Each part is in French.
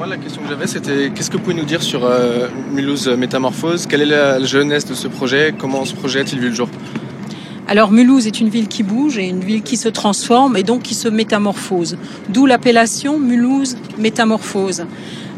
moi, la question que j'avais, c'était qu'est-ce que vous pouvez nous dire sur euh, Mulhouse Métamorphose? Quelle est la jeunesse de ce projet? Comment ce projet a-t-il vu le jour? Alors Mulhouse est une ville qui bouge et une ville qui se transforme et donc qui se métamorphose. D'où l'appellation Mulhouse Métamorphose.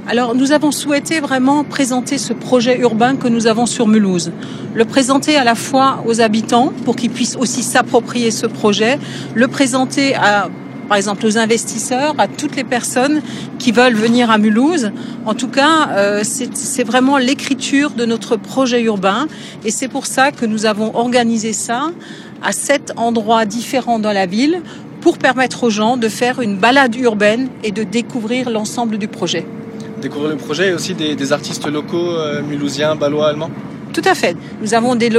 Alors nous avons souhaité vraiment présenter ce projet urbain que nous avons sur Mulhouse. Le présenter à la fois aux habitants pour qu'ils puissent aussi s'approprier ce projet, le présenter à par exemple aux investisseurs, à toutes les personnes qui veulent venir à Mulhouse. En tout cas, euh, c'est vraiment l'écriture de notre projet urbain et c'est pour ça que nous avons organisé ça à sept endroits différents dans la ville pour permettre aux gens de faire une balade urbaine et de découvrir l'ensemble du projet. Découvrir le projet et aussi des, artistes locaux euh, mulhousiens, balois, allemands? Tout à fait. Nous avons des,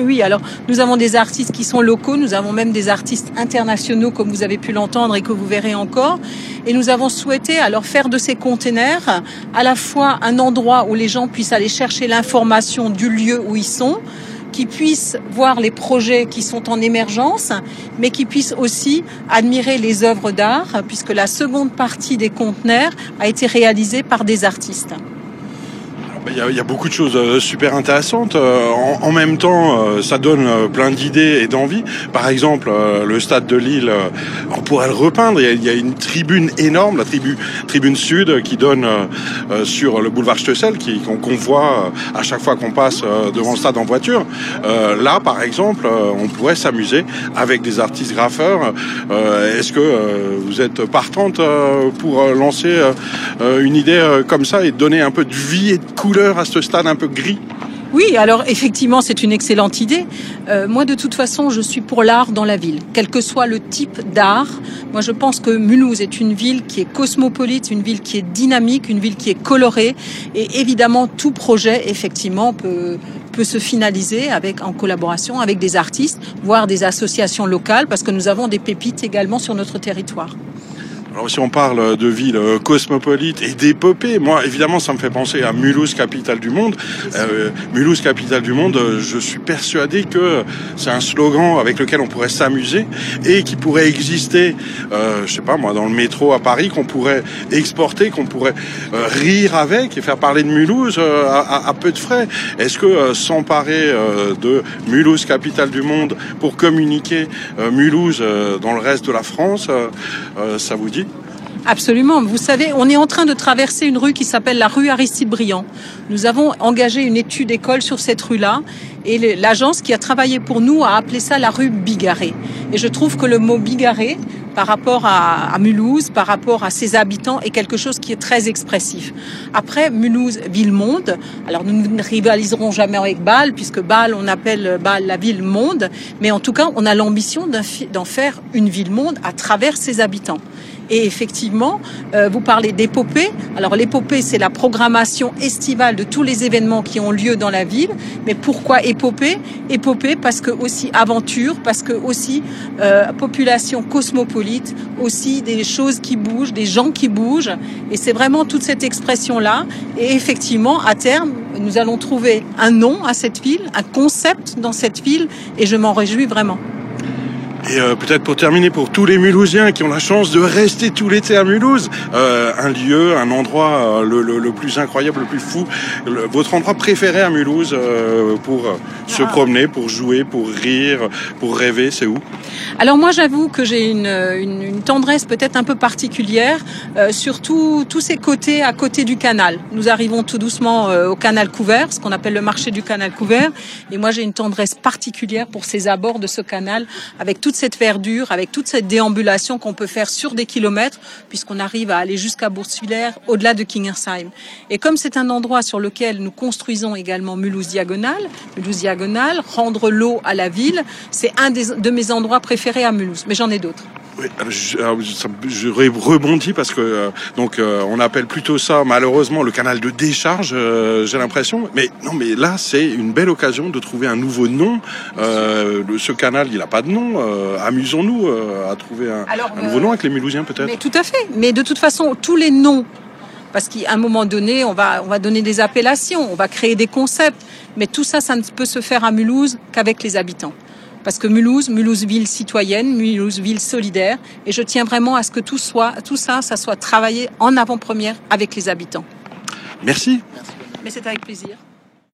oui, alors nous avons des artistes qui sont locaux, nous avons même des artistes internationaux comme vous avez pu l'entendre et que vous verrez encore. Et nous avons souhaité alors faire de ces containers à la fois un endroit où les gens puissent aller chercher l'information du lieu où ils sont, qui puissent voir les projets qui sont en émergence, mais qui puissent aussi admirer les œuvres d'art, puisque la seconde partie des conteneurs a été réalisée par des artistes. Il y, a, beaucoup de choses euh, super intéressantes. Euh, en, même temps, euh, ça donne plein d'idées et d'envie. Par exemple, le stade de Lille, on pourrait le repeindre. Il y a, une tribune énorme, la tribune, tribune sud, qui donne sur le boulevard Stessel, qu'on voit à chaque fois qu'on passe devant le stade en voiture. Là, par exemple, on pourrait s'amuser avec des artistes graffeurs. Est-ce que vous êtes partante pour lancer une idée comme ça et donner un peu de vie et de couleur à ce stade un peu gris oui, alors effectivement, c'est une excellente idée. Euh, moi, de toute façon, je suis pour l'art dans la ville, quel que soit le type d'art. Moi, je pense que Mulhouse est une ville qui est cosmopolite, une ville qui est dynamique, une ville qui est colorée. Et évidemment, tout projet, effectivement, peut, peut se finaliser avec, en collaboration avec des artistes, voire des associations locales, parce que nous avons des pépites également sur notre territoire. Alors si on parle de ville euh, cosmopolite et d'épopée, moi évidemment ça me fait penser à Mulhouse, capitale du monde. Euh, Mulhouse, capitale du monde, je suis persuadé que c'est un slogan avec lequel on pourrait s'amuser et qui pourrait exister, euh, je sais pas moi, dans le métro à Paris, qu'on pourrait exporter, qu'on pourrait euh, rire avec et faire parler de Mulhouse à, à, peu de frais. Est-ce que s'emparer de Mulhouse, capitale du monde, pour communiquer Mulhouse dans le reste de la France, ça vous dit Absolument. Vous savez, on est en train de traverser une rue qui s'appelle la rue Aristide Briand. Nous avons engagé une étude école sur cette rue-là et l'agence qui a travaillé pour nous a appelé ça la rue Bigarré. Et je trouve que le mot Bigarré, par rapport à, Mulhouse, par rapport à ses habitants, est quelque chose qui est très expressif. Après, Mulhouse, ville-monde. Alors, nous ne rivaliserons jamais avec Bâle, puisque Bâle, on appelle Bâle la ville-monde. Mais en tout cas, on a l'ambition d'en faire une ville-monde à travers ses habitants. Et effectivement, euh, vous parlez d'épopée. Alors l'épopée, c'est la programmation estivale de tous les événements qui ont lieu dans la ville. Mais pourquoi épopée? Épopée parce que aussi aventure, parce que aussi euh, population cosmopolite, aussi des choses qui bougent, des gens qui bougent. Et c'est vraiment toute cette expression-là. Et effectivement, à terme, nous allons trouver un nom à cette ville, un concept dans cette ville, et je m'en réjouis vraiment. Et euh, peut-être pour terminer, pour tous les Mulhousiens qui ont la chance de rester tout l'été à Mulhouse, euh, un lieu, un endroit euh, le, le, le, plus incroyable, le plus fou, votre endroit préféré à Mulhouse pour se ah. promener, pour jouer, pour rire, pour rêver, c'est où? Alors moi j'avoue que j'ai une, une, une, tendresse peut-être un peu particulière, surtout tous ces côtés à côté du canal. Nous arrivons tout doucement au canal couvert, ce qu'on appelle le marché du canal couvert, et moi j'ai une tendresse particulière pour ces abords de ce canal avec tout cette verdure, avec toute cette déambulation qu'on peut faire sur des kilomètres, puisqu'on arrive à aller jusqu'à Bourswiller, au-delà de Kingersheim. Et comme c'est un endroit sur lequel nous construisons également Mulhouse Diagonale, Mulhouse Diagonale, rendre l'eau à la ville, c'est un de mes endroits préférés à Mulhouse, mais j'en ai d'autres. Oui, je, rebondis parce que euh, donc euh, on appelle plutôt ça malheureusement le canal de décharge, euh, j'ai l'impression. Mais non, mais là c'est une belle occasion de trouver un nouveau nom. ce canal, il n'a pas de nom. Amusons-nous à trouver un, nouveau nom avec les Mulhousiens peut-être. Mais tout à fait. Mais de toute façon, tous les noms parce qu'à un moment donné, on va, on va donner des appellations, on va créer des concepts, mais tout ça, ça ne peut se faire à Mulhouse qu'avec les habitants. Parce que Mulhouse, Mulhouse ville citoyenne, Mulhouse ville solidaire, et je tiens vraiment à ce que tout soit, tout ça, ça soit travaillé en avant-première avec les habitants. Merci. Mais c'est avec plaisir.